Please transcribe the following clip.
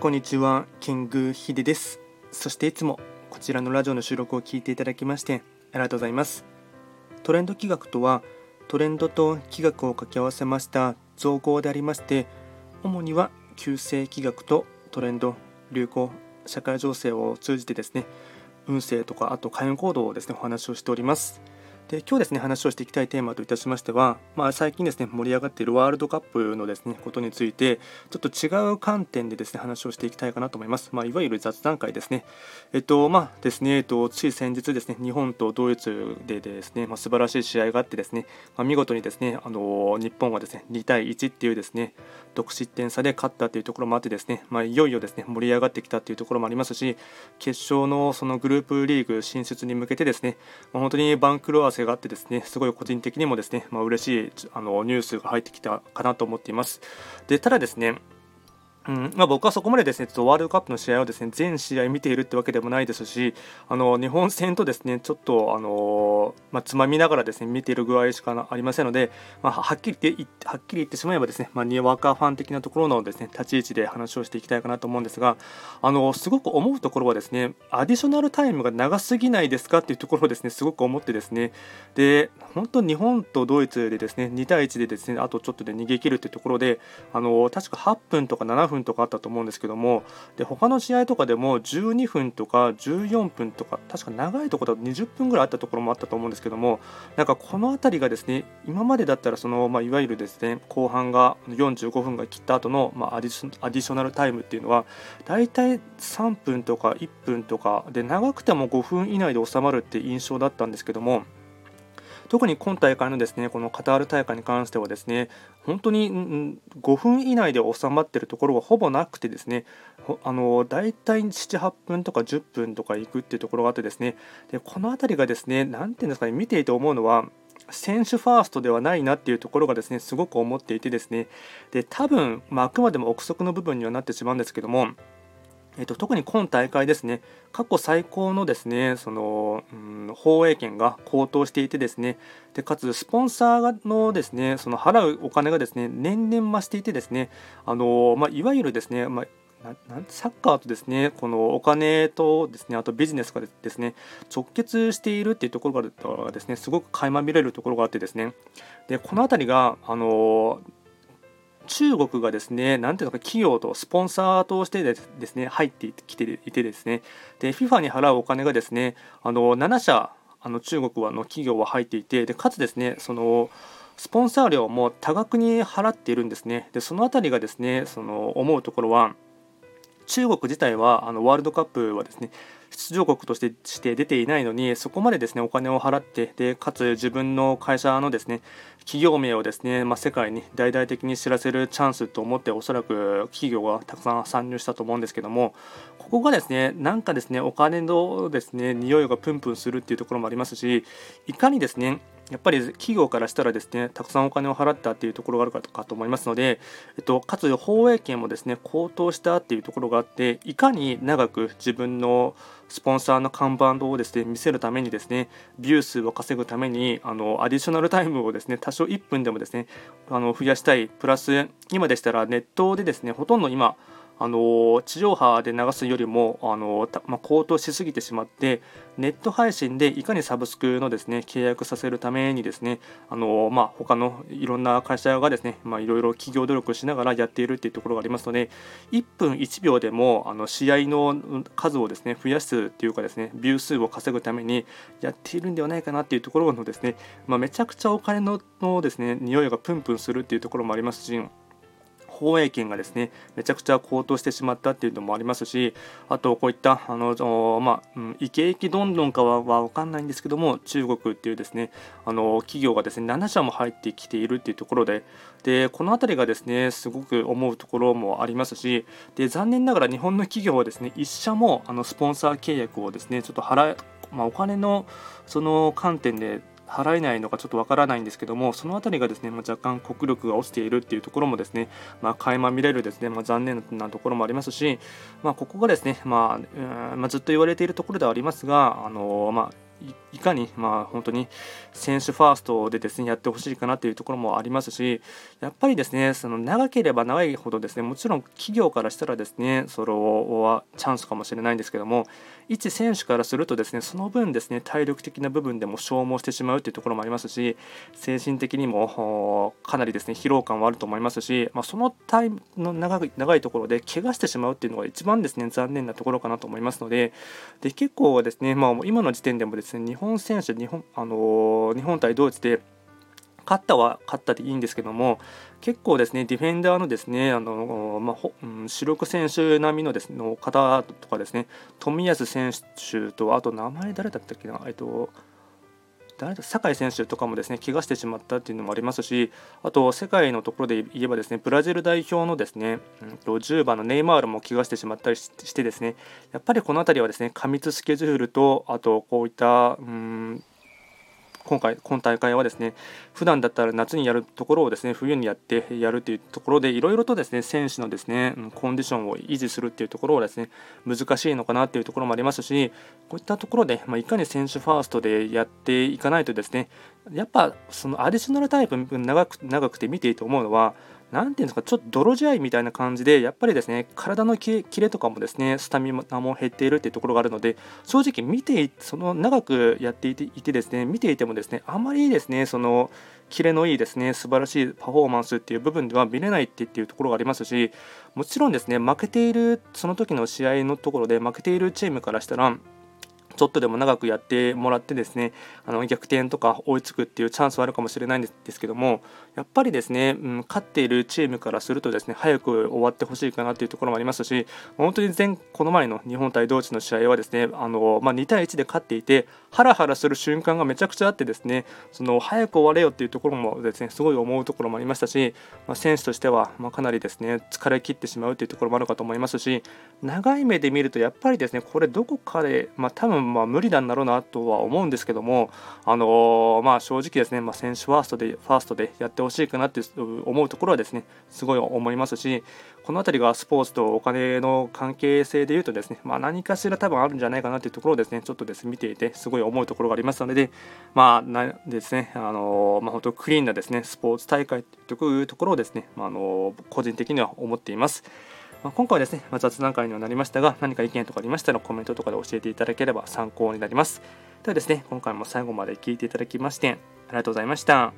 こんにちは、キングヒデです。そしていつもこちらのラジオの収録を聞いていただきましてありがとうございます。トレンド企画とは、トレンドと企画を掛け合わせました造語でありまして、主には旧世企画とトレンド、流行、社会情勢を通じてですね、運勢とかあと開運行動をですねお話をしております。で今日ですね話をしていきたいテーマといたしましては、まあ、最近ですね盛り上がっているワールドカップのですねことについてちょっと違う観点でですね話をしていきたいかなと思います、まあ、いわゆる雑談会ですね。えっとまあですねえっとつい先日ですね日本とドイツでですね、まあ、素晴らしい試合があってですね、まあ、見事にですねあの日本はですね2対1っていうですね得失点差で勝ったというところもあってですね、まあ、いよいよですね盛り上がってきたというところもありますし決勝のそのグループリーグ進出に向けてですね、まあ、本当に番狂わ性があってですねすごい個人的にもですね、まあ、嬉しいあのニュースが入ってきたかなと思っています。でただですねうん。まあ、僕はそこまでですねちょっとワールドカップの試合をですね全試合見ているってわけでもないですしあの日本戦とですねちょっとあの、まあ、つまみながらですね見ている具合しかありませんので、まあ、はっきり言ってはっきり言ってしまえばですね、まあ、にわかファン的なところのですね立ち位置で話をしていきたいかなと思うんですがあのすごく思うところはですねアディショナルタイムが長すぎないですかっていうところをですねすごく思ってですねで本当日本とドイツでですね2対1でですねあとちょっとで逃げ切るっていうところであの確か8分とか7分とかあったと思うんですけどもで他の試合とかでも12分とか14分とか確か長いところだと20分ぐらいあったところもあったと思うんですけどもなんかこの辺りがですね今までだったらその、まあ、いわゆるですね後半が45分が切った後の、まあ、アディショナルタイムっていうのは大体3分とか1分とかで長くても5分以内で収まるって印象だったんですけども特に今大会のですねこのカタール大会に関してはですね本当に5分以内で収まっているところがほぼなくてですねあの大体78分とか10分とかいくっていうところがあってですねでこの辺りがですね何ていうんですかね見ていて思うのは選手ファーストではないなっていうところがですねすごく思っていてですねで多分、まあ、あくまでも憶測の部分にはなってしまうんですけどもえっと、特に今大会ですね、過去最高のですね、その、うん、放映権が高騰していてですね、でかつスポンサーのですね、その払うお金がですね、年々増していてですね、あのまあ、いわゆるですね、まあサッカーとですねこのお金とですねあとビジネスがですね直結しているっていうところがですねすごく垣間見れるところがあってですねでこの辺りがあの中国がですね、なんていうのか、企業とスポンサーとしてですね、入ってきていてですね、で、FIFA に払うお金がですね、あの、7社、あの中国はの企業は入っていて、で、かつですね、その、スポンサー料も多額に払っているんですね。で、そのあたりがですね、その思うところは、中国自体はあのワールドカップはですね出場国としてして出ていないのにそこまでですねお金を払ってでかつ自分の会社のですね企業名をですね、まあ、世界に大々的に知らせるチャンスと思っておそらく企業がたくさん参入したと思うんですけどもここがですねなんかですねお金のですね匂いがプンプンするっていうところもありますしいかにですねやっぱり企業からしたらですねたくさんお金を払ったっていうところがあるかと思いますので、えっと、かつ放映権もですね高騰したっていうところがあっていかに長く自分のスポンサーの看板をですね見せるためにですねビュー数を稼ぐためにあのアディショナルタイムをですね多少1分でもですねあの増やしたい。プラス今でしたらネットでですねほとんど今あの地上波で流すよりもあの、まあ、高騰しすぎてしまってネット配信でいかにサブスクのですね契約させるためにですねあの、まあ、他のいろんな会社がですね、まあ、いろいろ企業努力しながらやっているっていうところがありますので1分1秒でもあの試合の数をですね増やすっていうかですねビュー数を稼ぐためにやっているんではないかなっていうところのですね、まあ、めちゃくちゃお金ののですね匂いがプンプンするっていうところもありますし放映権がですねめちゃくちゃ高騰してしまったっていうのもありますしあとこういったあの、まあうん、イケイケどんどんかは分かんないんですけども中国っていうですねあの企業がですね7社も入ってきているっていうところででこの辺りがですねすごく思うところもありますしで残念ながら日本の企業はですね1社もあのスポンサー契約をですねちょっと払まあ、お金のその観点で払えないのかちょっとわからないんですけどもその辺りがですね、まあ、若干国力が落ちているっていうところもですね、まあ、垣間見れるですね、まあ、残念なところもありますし、まあ、ここがですね、まあ、まあ、ずっと言われているところではありますがあのまあいかに、まあ、本当に選手ファーストでですねやってほしいかなというところもありますしやっぱりですねその長ければ長いほどですねもちろん企業からしたらですねそれはチャンスかもしれないんですけども一選手からするとですねその分ですね体力的な部分でも消耗してしまうというところもありますし精神的にもかなりですね疲労感はあると思いますし、まあ、そのタイの長い長いところで怪我してしまうっていうのが一番ですね残念なところかなと思いますのでで結構ですね、まあ、今の時点でもですね日本選手日本,、あの日本対ドイツで勝ったは勝ったでいいんですけども結構ですねディフェンダーのですねあの、まあほうん、主力選手並みのです、ね、の方とかですね冨安選手とあと名前誰だったっけなえっと誰だ酒井選手とかもですね怪我してしまったっていうのもありますしあと世界のところで言えばですねブラジル代表のですね、うん、と10番のネイマールも怪我してしまったりしてですねやっぱりこの辺りはですね過密スケジュールとあとこういった今回今大会はですね普段だったら夏にやるところをですね冬にやってやるというところでいろいろとですね選手のですねコンディションを維持するっていうところはですね難しいのかなっていうところもありますしこういったところで、まあ、いかに選手ファーストでやっていかないとですねやっぱそのアディショナルタイプ長く長くて見ていいと思うのは何ていうんですかちょっと泥仕合みたいな感じでやっぱりですね体のキレとかもですねスタミナも減っているっていうところがあるので正直見てその長くやっていていてですね見ていてもですねあまりですねそのキレのいいですね素晴らしいパフォーマンスっていう部分では見れないっていうところがありますしもちろんですね負けているその時の試合のところで負けているチームからしたらちょっとでも長くやってもらってですねあの逆転とか追いつくっていうチャンスはあるかもしれないんですけどもやっぱりですね、うん、勝っているチームからするとですね早く終わってほしいかなというところもありますし本当に前この前の日本対ドイツの試合はですねあの、まあ、2対1で勝っていてハラハラする瞬間がめちゃくちゃあってですねその早く終われよっていうところもですねすごい思うところもありましたし、まあ、選手としては、まかなりですね疲れ切ってしまうというところもあるかと思いますし長い目で見るとやっぱりですねこれどこかで、まあ、多分まあ無理なんだろうなとは思うんですけども、あのー、まあ、正直ですね、まあ、選手ファーストでファーストでやってほしいかなって思うところはですねすごい思いますしこの辺りがスポーツとお金の関係性でいうとですね、まあ、何かしら多分あるんじゃないかなというところをですねちょっとですね見ていてすごい思うところがありますので、まあなですねあのー、まあ、本当クリーンなですねスポーツ大会というところをですね、まあ、の、個人的には思っています。まあ、今回はですね、まあ、雑談会にはなりましたが、何か意見とかありましたらコメントとかで教えていただければ参考になります。ではですね、今回も最後まで聞いていただきまして、ありがとうございました。